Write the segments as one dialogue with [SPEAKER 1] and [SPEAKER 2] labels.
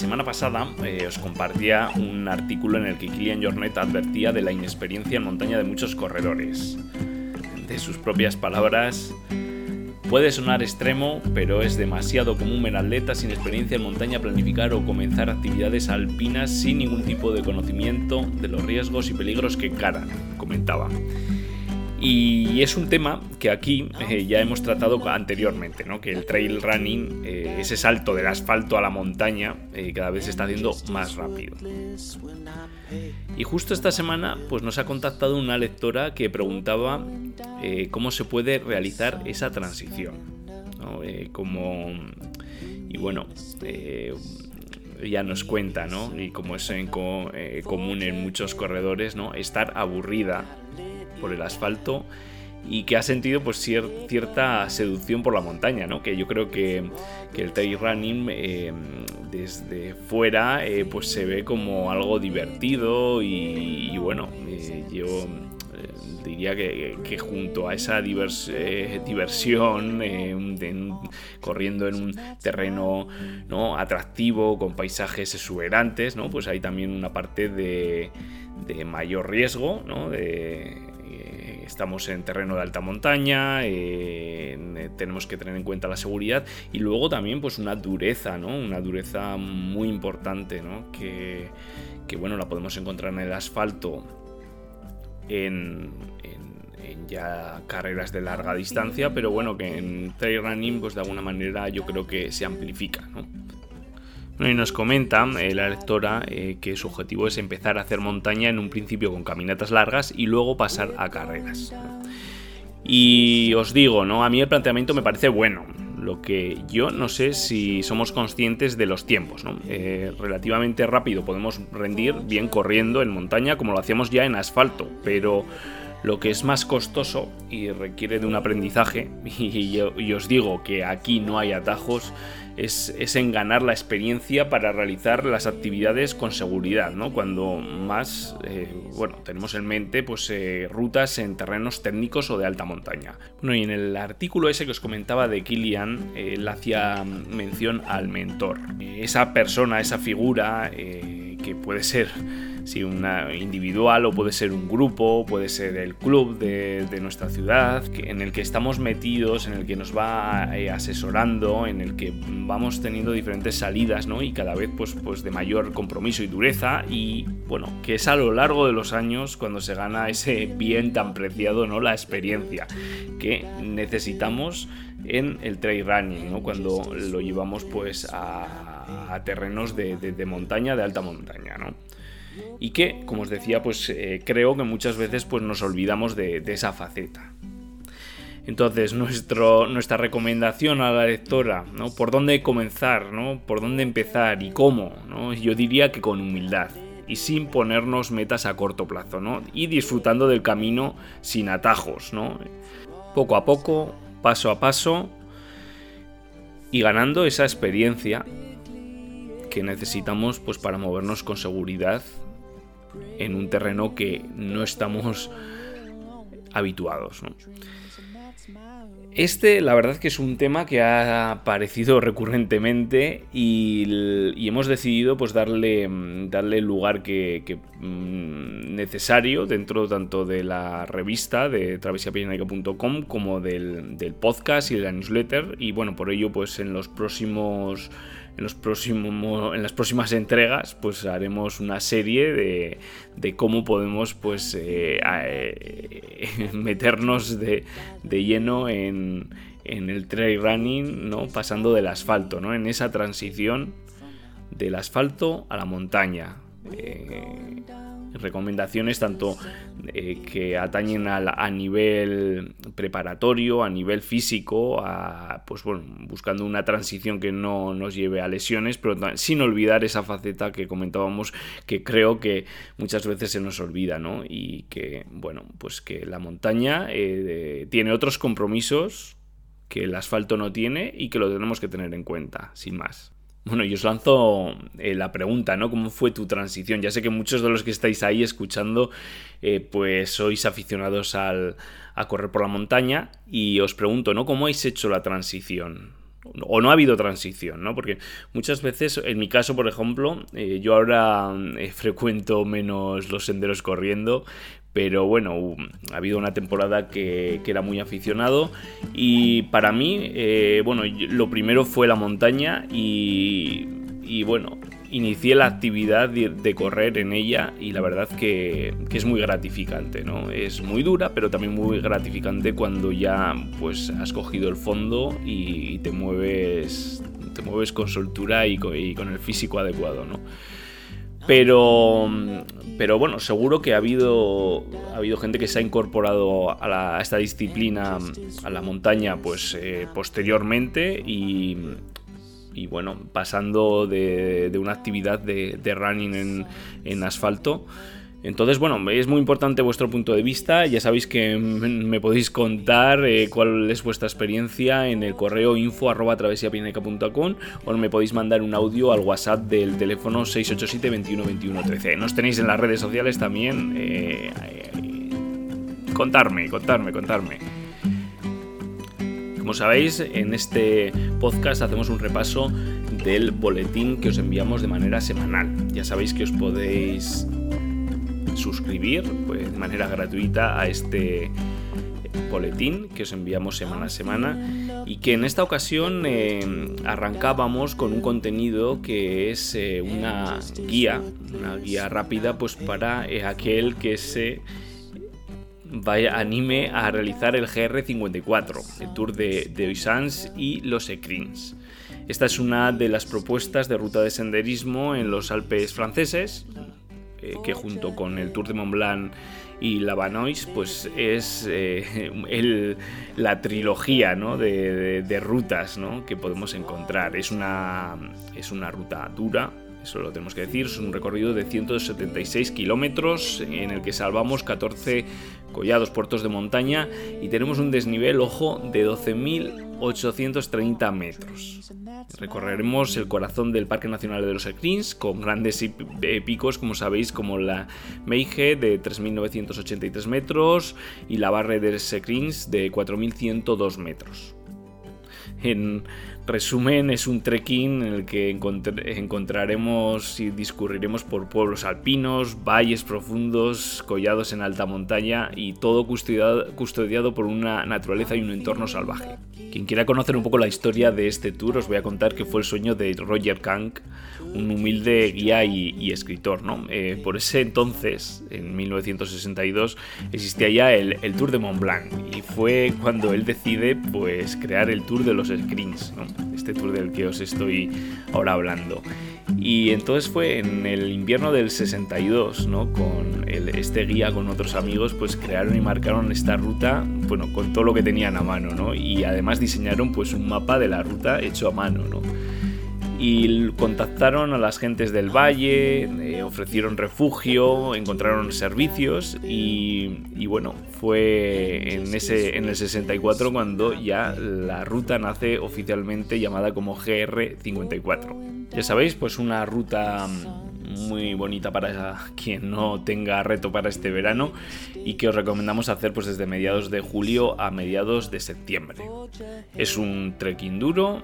[SPEAKER 1] Semana pasada eh, os compartía un artículo en el que Kilian Jornet advertía de la inexperiencia en montaña de muchos corredores. De sus propias palabras, puede sonar extremo, pero es demasiado común ver atletas sin experiencia en montaña planificar o comenzar actividades alpinas sin ningún tipo de conocimiento de los riesgos y peligros que encaran, comentaba. Y es un tema que aquí eh, ya hemos tratado anteriormente, ¿no? que el trail running, eh, ese salto del asfalto a la montaña, eh, cada vez se está haciendo más rápido. Y justo esta semana pues, nos ha contactado una lectora que preguntaba cómo se puede realizar esa transición. ¿no? Como, y bueno, ya nos cuenta, ¿no? y como es común en muchos corredores, ¿no? estar aburrida por el asfalto y que ha sentido pues cier- cierta seducción por la montaña, ¿no? Que yo creo que, que el trail running eh, desde fuera eh, pues se ve como algo divertido y, bueno, eh, yo diría que, junto a esa divers- diversión corriendo en un terreno ¿no? atractivo con paisajes exuberantes ¿no? pues hay también una parte de, de mayor riesgo ¿no? Estamos en terreno de alta montaña eh, en- tenemos que tener en cuenta la seguridad y luego también pues una dureza ¿no? una dureza muy importante ¿no? que, que bueno la podemos encontrar en el asfalto en, en- en ya carreras de larga distancia, pero bueno, que en trail running, pues de alguna manera yo creo que se amplifica, ¿no? Y nos comenta eh, la lectora eh, que su objetivo es empezar a hacer montaña en un principio con caminatas largas y luego pasar a carreras. Y os digo, ¿no? A mí el planteamiento me parece bueno. Lo que yo no sé si somos conscientes de los tiempos, ¿no? Eh, relativamente rápido podemos rendir bien corriendo en montaña como lo hacíamos ya en asfalto, pero lo que es más costoso y requiere de un aprendizaje, y, yo- y os digo que aquí no hay atajos, es, en ganar la experiencia para realizar las actividades con seguridad, ¿no? Cuando más, eh, bueno, tenemos en mente pues eh, rutas en terrenos técnicos o de alta montaña. Bueno, y en el artículo ese que os comentaba de Kilian, él hacía mención al mentor. Esa persona, esa figura eh, que puede ser si una individual o puede ser un grupo, puede ser el club de, nuestra ciudad, en el que estamos metidos, en el que nos va asesorando, en el que vamos teniendo diferentes salidas, ¿no? Y cada vez pues, pues de mayor compromiso y dureza y bueno, que es a lo largo de los años cuando se gana ese bien tan preciado, ¿no? La experiencia que necesitamos en el trail running, ¿no? Cuando lo llevamos pues a, terrenos de, montaña, de alta montaña, ¿no? y que, como os decía, pues eh, creo que muchas veces pues, nos olvidamos de esa faceta. Entonces, nuestra recomendación a la lectora, ¿no? ¿Por dónde comenzar, ¿no? ¿Por dónde empezar y cómo? ¿no? Yo diría que con humildad y sin ponernos metas a corto plazo, ¿no? Y disfrutando del camino sin atajos, ¿no? Poco a poco, paso a paso y ganando esa experiencia que necesitamos pues para movernos con seguridad en un terreno que no estamos habituados. Este, la verdad que es un tema que ha aparecido recurrentemente y, hemos decidido pues darle, darle el lugar que, mm, necesario dentro tanto de la revista de travesiapirenaica.com como del, del podcast y de la newsletter y bueno, por ello pues en los próximos en, las próximas entregas pues haremos una serie de, de cómo podemos pues eh, eh, meternos de, de lleno en, en, el trail running, ¿no? pasando del asfalto, ¿no? en esa transición del asfalto a la montaña. Eh, recomendaciones tanto eh, que atañen a, nivel preparatorio, a nivel físico, a, pues bueno, buscando una transición que no nos lleve a lesiones, pero sin olvidar esa faceta que comentábamos que creo que muchas veces se nos olvida, ¿no? Y que, bueno, pues que la montaña eh, tiene otros compromisos que el asfalto no tiene y que lo tenemos que tener en cuenta, sin más. Bueno, y os lanzo eh, la pregunta, ¿no? ¿Cómo fue tu transición? Ya sé que muchos de los que estáis ahí escuchando, eh, pues sois aficionados al, a correr por la montaña y os pregunto, ¿no? ¿Cómo habéis hecho la transición? O no ha habido transición, ¿no? Porque muchas veces, en mi caso, por ejemplo, eh, yo ahora frecuento menos los senderos corriendo, pero bueno, ha habido una temporada que, era muy aficionado y para mí, eh, bueno, lo primero fue la montaña y, bueno, inicié la actividad de, correr en ella y la verdad que, es muy gratificante, ¿no? Es muy dura, pero también muy gratificante cuando ya pues has cogido el fondo y, te mueves te mueves con soltura y con, y con el físico adecuado, ¿no? Pero, pero bueno, seguro que ha habido, ha habido gente que se ha incorporado a, esta disciplina, a la montaña, pues eh, posteriormente y, bueno, pasando de, una actividad de, running en asfalto entonces, bueno, es muy importante vuestro punto de vista. Ya sabéis que me podéis contar eh, cuál es vuestra experiencia en el correo info arroba o me podéis mandar un audio al WhatsApp del teléfono 687 21 21 13. Nos tenéis en las redes sociales también. Eh, contarme, contarme, contarme. Como sabéis, en este podcast hacemos un repaso del boletín que os enviamos de manera semanal. Ya sabéis que os podéis suscribir pues, de manera gratuita a este boletín que os enviamos semana a semana y que en esta ocasión eh, arrancábamos con un contenido que es eh, una guía, una guía rápida pues para eh, aquel que se vaya, anime a realizar el GR54, el Tour de, de Oisans y los Ecrins. Esta es una de las propuestas de ruta de senderismo en los Alpes franceses, eh, que junto con el Tour de Mont Blanc y la Vanois, pues es eh, la trilogía de, rutas que podemos encontrar. Es una, es una ruta dura, eso lo tenemos que decir, es un recorrido de 176 kilómetros en el que salvamos 14 collados, puertos de montaña y tenemos un desnivel, ojo, de 12.830 metros. Recorreremos el corazón del Parque Nacional de los Ecrins con grandes picos, como sabéis, como la Meige de 3.983 metros y la Barre de Ecrins de 4.102 metros. En resumen, es un trekking en el que encontraremos y discurriremos por pueblos alpinos, valles profundos, collados en alta montaña y todo custodiado, por una naturaleza y un entorno salvaje. Quien quiera conocer un poco la historia de este tour, os voy a contar que fue el sueño de Roger Kank, un humilde guía y, escritor. ¿no? Eh, por ese entonces, en 1962, existía ya el, Tour de Mont Blanc y fue cuando él decide pues, crear el Tour de los Screens. ¿no? este tour del que os estoy ahora hablando. Y entonces fue en el invierno del 62, ¿no? Con este guía, con otros amigos, pues crearon y marcaron esta ruta, bueno, con todo lo que tenían a mano, ¿no? Y además diseñaron pues un mapa de la ruta hecho a mano, ¿no? Y contactaron a las gentes del valle, eh, ofrecieron refugio, encontraron servicios y, bueno, fue en, ese, en el 64 cuando ya la ruta nace oficialmente llamada como GR54. Ya sabéis, pues una ruta muy bonita para quien no tenga reto para este verano y que os recomendamos hacer pues desde mediados de julio a mediados de septiembre. Es un trekking duro,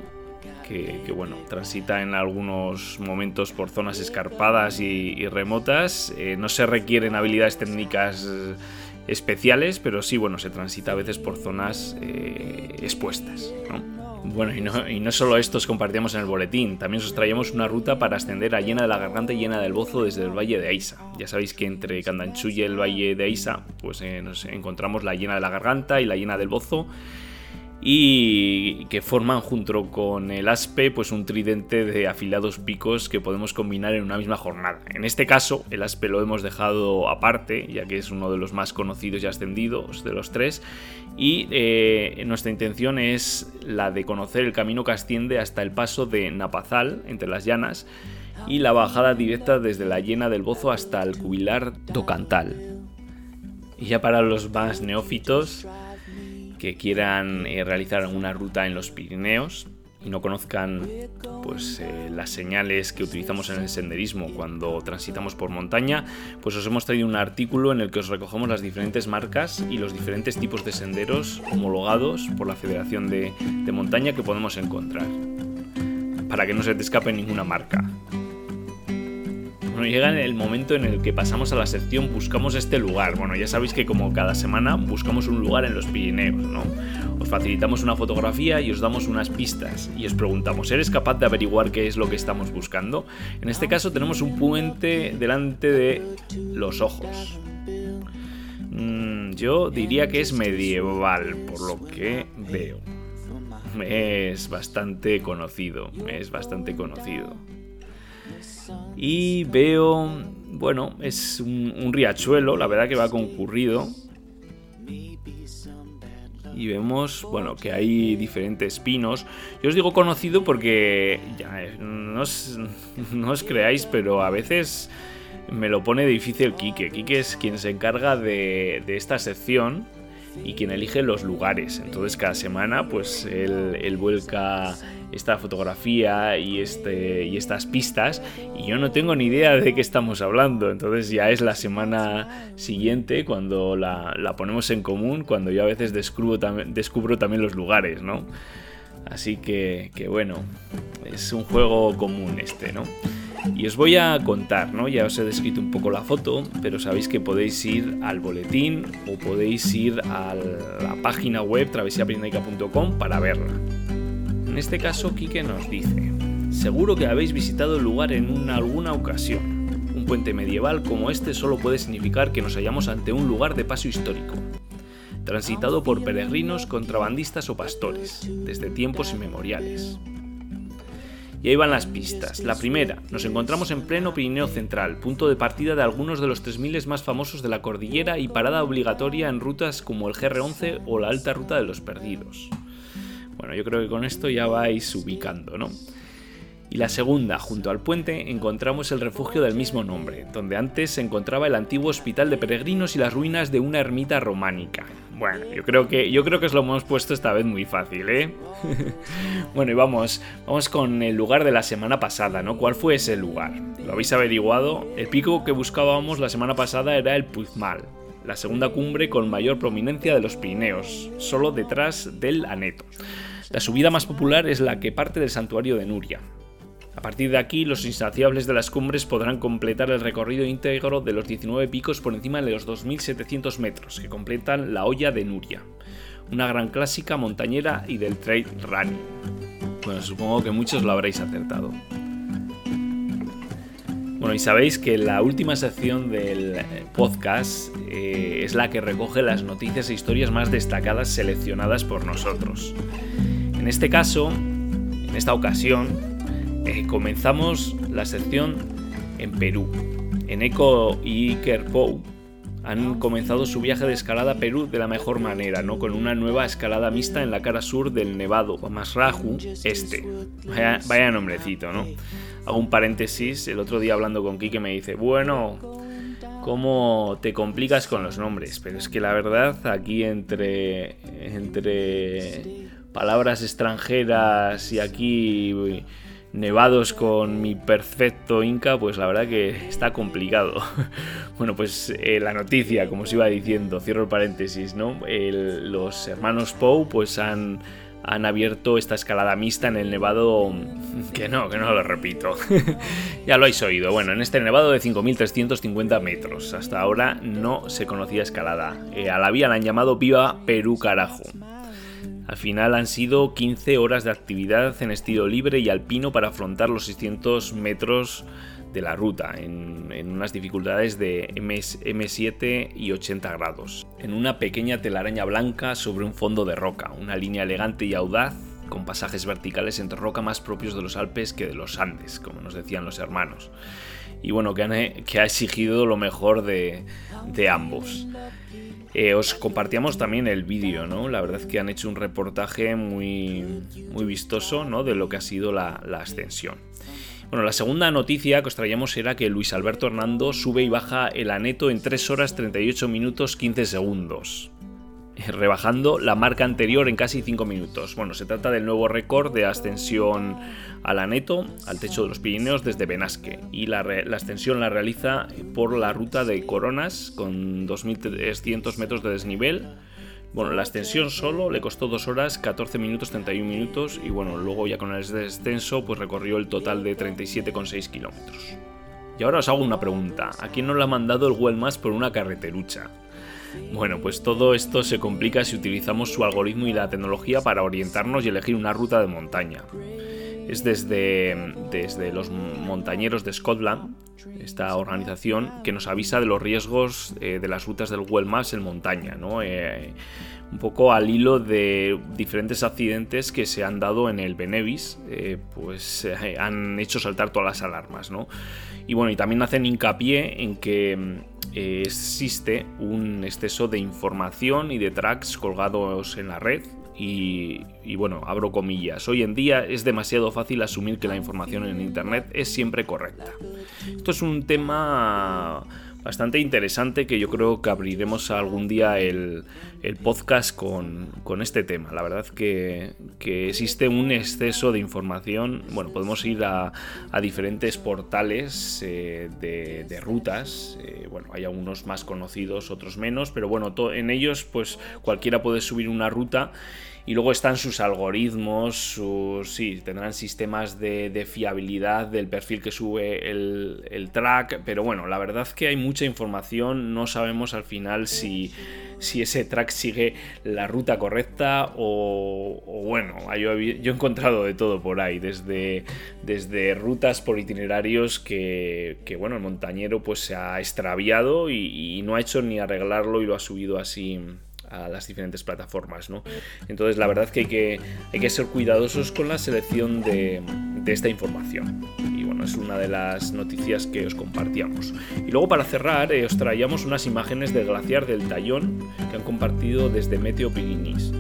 [SPEAKER 1] que, bueno, transita en algunos momentos por zonas escarpadas y, remotas. Eh, no se requieren habilidades técnicas eh, especiales, pero sí, bueno, se transita a veces por zonas eh, expuestas. Bueno, y no, y no solo esto os compartíamos en el boletín, también os traíamos una ruta para ascender a Llena de la Garganta y Llena del Bozo desde el Valle de Aisa. Ya sabéis que entre Candanchú y el Valle de Aisa, pues nos encontramos la Llena de la Garganta y la Llena del Bozo y que forman junto con el aspe pues un tridente de afilados picos que podemos combinar en una misma jornada. En este caso el aspe lo hemos dejado aparte ya que es uno de los más conocidos y ascendidos de los tres y eh, nuestra intención es la de conocer el camino que asciende hasta el paso de Napazal entre las llanas y la bajada directa desde la llena del Bozo hasta el cubilar do Cantal. Y ya para los más neófitos, que quieran eh, realizar una ruta en los Pirineos y no conozcan pues eh, las señales que utilizamos en el senderismo cuando transitamos por montaña, pues os hemos traído un artículo en el que os recogemos las diferentes marcas y los diferentes tipos de senderos homologados por la Federación de, de Montaña que podemos encontrar, para que no se te escape ninguna marca. Bueno, llega el momento en el que pasamos a la sección Buscamos este lugar. Bueno, ya sabéis que como cada semana buscamos un lugar en los Pirineos, ¿no? Os facilitamos una fotografía y os damos unas pistas y os preguntamos, ¿eres capaz de averiguar qué es lo que estamos buscando? En este caso tenemos un puente delante de los ojos. Mm, yo diría que es medieval, por lo que veo. Es bastante conocido, es bastante conocido. Y veo, bueno, es un, riachuelo, la verdad que va concurrido. Y vemos, bueno, que hay diferentes pinos. Yo os digo conocido porque, ya, eh, no os, no os creáis, pero a veces me lo pone difícil Quique. Quique es quien se encarga de, de esta sección y quien elige los lugares. Entonces cada semana pues él, él vuelca esta fotografía y, este, y estas pistas y yo no tengo ni idea de qué estamos hablando. Entonces ya es la semana siguiente cuando la, la ponemos en común, cuando yo a veces descubro, descubro también los lugares, ¿no? Así que, que bueno, es un juego común este, ¿no? Y os voy a contar, ¿no? Ya os he descrito un poco la foto, pero sabéis que podéis ir al boletín o podéis ir a la página web travesiapirnaica.com para verla. En este caso, Quique nos dice, seguro que habéis visitado el lugar en alguna ocasión. Un puente medieval como este solo puede significar que nos hallamos ante un lugar de paso histórico, transitado por peregrinos, contrabandistas o pastores, desde tiempos inmemoriales. Y ahí van las pistas. La primera, nos encontramos en pleno Pirineo Central, punto de partida de algunos de los 3000 más famosos de la cordillera y parada obligatoria en rutas como el GR11 o la Alta Ruta de los Perdidos. Bueno, yo creo que con esto ya vais ubicando, ¿no? Y la segunda, junto al puente, encontramos el refugio del mismo nombre, donde antes se encontraba el antiguo hospital de peregrinos y las ruinas de una ermita románica. Bueno, yo creo que, yo creo que os lo hemos puesto esta vez muy fácil, ¿eh? bueno, y vamos, vamos con el lugar de la semana pasada, ¿no? ¿Cuál fue ese lugar? ¿Lo habéis averiguado? El pico que buscábamos la semana pasada era el Puzmal, la segunda cumbre con mayor prominencia de los Pirineos, solo detrás del Aneto. La subida más popular es la que parte del santuario de Nuria. A partir de aquí, los insaciables de las cumbres podrán completar el recorrido íntegro de los 19 picos por encima de los 2.700 metros que completan la olla de Nuria, una gran clásica montañera y del trail running. Bueno, supongo que muchos lo habréis acertado. Bueno, y sabéis que la última sección del podcast eh, es la que recoge las noticias e historias más destacadas seleccionadas por nosotros. En este caso, en esta ocasión, eh, comenzamos la sección en Perú. En Eco y Iker Pou han comenzado su viaje de escalada a Perú de la mejor manera, ¿no? Con una nueva escalada mixta en la cara sur del Nevado Masraju Este. Vaya, vaya nombrecito, ¿no? Hago un paréntesis, el otro día hablando con Kike me dice, bueno, cómo te complicas con los nombres, pero es que la verdad aquí entre entre palabras extranjeras y aquí nevados con mi perfecto Inca, pues la verdad que está complicado. bueno, pues eh, la noticia, como os iba diciendo, cierro el paréntesis, ¿no? los hermanos Poe pues han, han abierto esta escalada mixta en el nevado que no, que no lo repito. ya lo habéis oído. Bueno, en este nevado de 5.350 metros. Hasta ahora no se conocía escalada. Eh, a la vía la han llamado Viva Perú Carajo. Al final han sido 15 horas de actividad en estilo libre y alpino para afrontar los 600 metros de la ruta en, unas dificultades de M, 7 y 80 grados. En una pequeña telaraña blanca sobre un fondo de roca, una línea elegante y audaz con pasajes verticales entre roca más propios de los Alpes que de los Andes, como nos decían los hermanos. Y bueno, que, que ha exigido lo mejor de, de ambos. Eh, os compartíamos también el vídeo, ¿no? La verdad es que han hecho un reportaje muy, muy vistoso, ¿no? De lo que ha sido la, la ascensión. Bueno, la segunda noticia que os traíamos era que Luis Alberto Hernando sube y baja el aneto en 3 horas 38 minutos 15 segundos. rebajando la marca anterior en casi 5 minutos. Bueno, se trata del nuevo récord de ascensión al Aneto, al techo de los Pirineos desde Benasque, y la, ascensión la realiza por la ruta de Coronas con 2.300 metros de desnivel. Bueno, la ascensión solo le costó 2 horas 14 minutos 31 minutos y bueno, luego ya con el descenso pues recorrió el total de 37,6 kilómetros. Y ahora os hago una pregunta, ¿a quién nos la ha mandado el Google Maps por una carreterucha? Bueno, pues todo esto se complica si utilizamos su algoritmo y la tecnología para orientarnos y elegir una ruta de montaña. Es desde, desde los montañeros de Scotland, esta organización, que nos avisa de los riesgos eh, de las rutas del Google en montaña, ¿no? Eh, un poco al hilo de diferentes accidentes que se han dado en el Benevis, eh, pues han hecho saltar todas las alarmas, ¿no? Y bueno, y también hacen hincapié en que existe un exceso de información y de tracks colgados en la red. Y, y, bueno, abro comillas, hoy en día es demasiado fácil asumir que la información en Internet es siempre correcta. Esto es un tema bastante interesante que yo creo que abriremos algún día el, podcast con, este tema. La verdad que, que, existe un exceso de información. Bueno, podemos ir a, diferentes portales eh, de, rutas. Eh, bueno, hay algunos más conocidos, otros menos, pero bueno, en ellos pues cualquiera puede subir una ruta y luego están sus algoritmos, sus, sí, tendrán sistemas de, fiabilidad del perfil que sube el, track, pero bueno, la verdad es que hay mucha información, no sabemos al final si, si ese track sigue la ruta correcta o, bueno, yo, yo, he encontrado de todo por ahí, desde, desde rutas por itinerarios que, que, bueno, el montañero pues se ha extraviado y, y no ha hecho ni arreglarlo y lo ha subido así a las diferentes plataformas. ¿no? Entonces la verdad que hay, que hay que ser cuidadosos con la selección de, esta información. Y bueno, es una de las noticias que os compartíamos. Y luego para cerrar eh, os traíamos unas imágenes del glaciar del Tallón que han compartido desde Meteo Pirinis.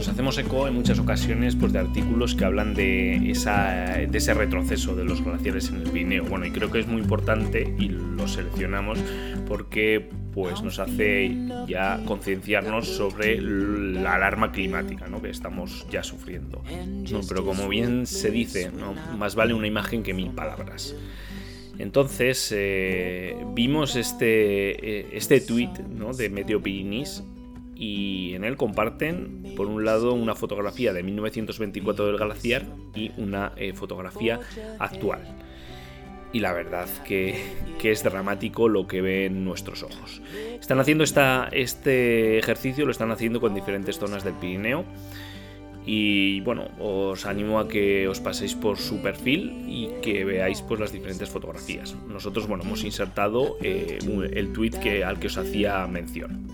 [SPEAKER 1] Nos hacemos eco en muchas ocasiones pues, de artículos que hablan de, esa, de ese retroceso de los glaciares en el Pirineo. Bueno, y creo que es muy importante y lo seleccionamos porque pues nos hace ya concienciarnos sobre la alarma climática ¿no? que estamos ya sufriendo. pero como bien se dice, más vale una imagen que mil palabras. Entonces eh, vimos este, eh, este tweet ¿no? de Meteo Pirinis y en él comparten, por un lado, una fotografía de 1924 del glaciar y una eh, fotografía actual y la verdad que, es dramático lo que ven nuestros ojos. Están haciendo esta, este ejercicio, lo están haciendo con diferentes zonas del Pirineo. Y bueno, os animo a que os paséis por su perfil y que veáis pues, las diferentes fotografías. Nosotros bueno, hemos insertado eh, el tweet que, al que os hacía mención.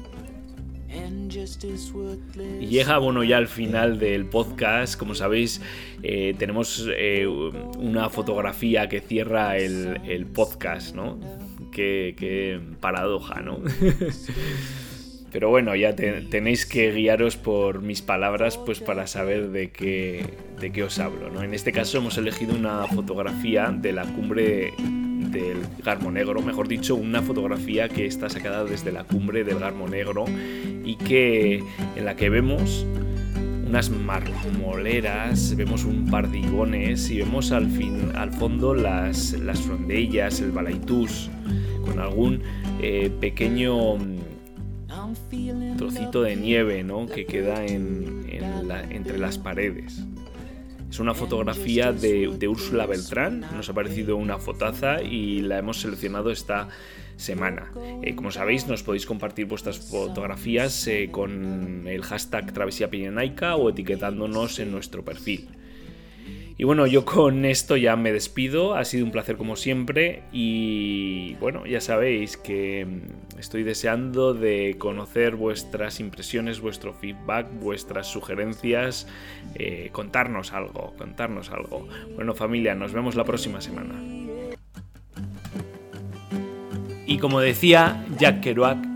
[SPEAKER 1] Y llega bueno ya al final del podcast. Como sabéis, eh, tenemos eh, una fotografía que cierra el, podcast, ¿no? Qué, paradoja, ¿no? Pero bueno, ya tenéis que guiaros por mis palabras pues para saber de qué, de qué os hablo. ¿no? En este caso hemos elegido una fotografía de la cumbre del Garmo Negro, mejor dicho, una fotografía que está sacada desde la cumbre del Garmo Negro y que en la que vemos unas marmoleras, vemos un par de igones y vemos al, fin, al fondo las, las frondellas, el balaitús, con algún eh, pequeño mm, trocito de nieve ¿no? que queda en, entre las paredes. Es una fotografía de, Úrsula Beltrán, nos ha parecido una fotaza y la hemos seleccionado esta semana. Eh, como sabéis, nos podéis compartir vuestras fotografías eh, con el hashtag Travesía Pirenaica o etiquetándonos en nuestro perfil. Y bueno, yo con esto ya me despido, ha sido un placer como siempre y bueno, ya sabéis que mm, estoy deseando de conocer vuestras impresiones, vuestro feedback, vuestras sugerencias, eh, contarnos algo, contarnos algo. Bueno familia, nos vemos la próxima semana. Y como decía Jack Kerouac,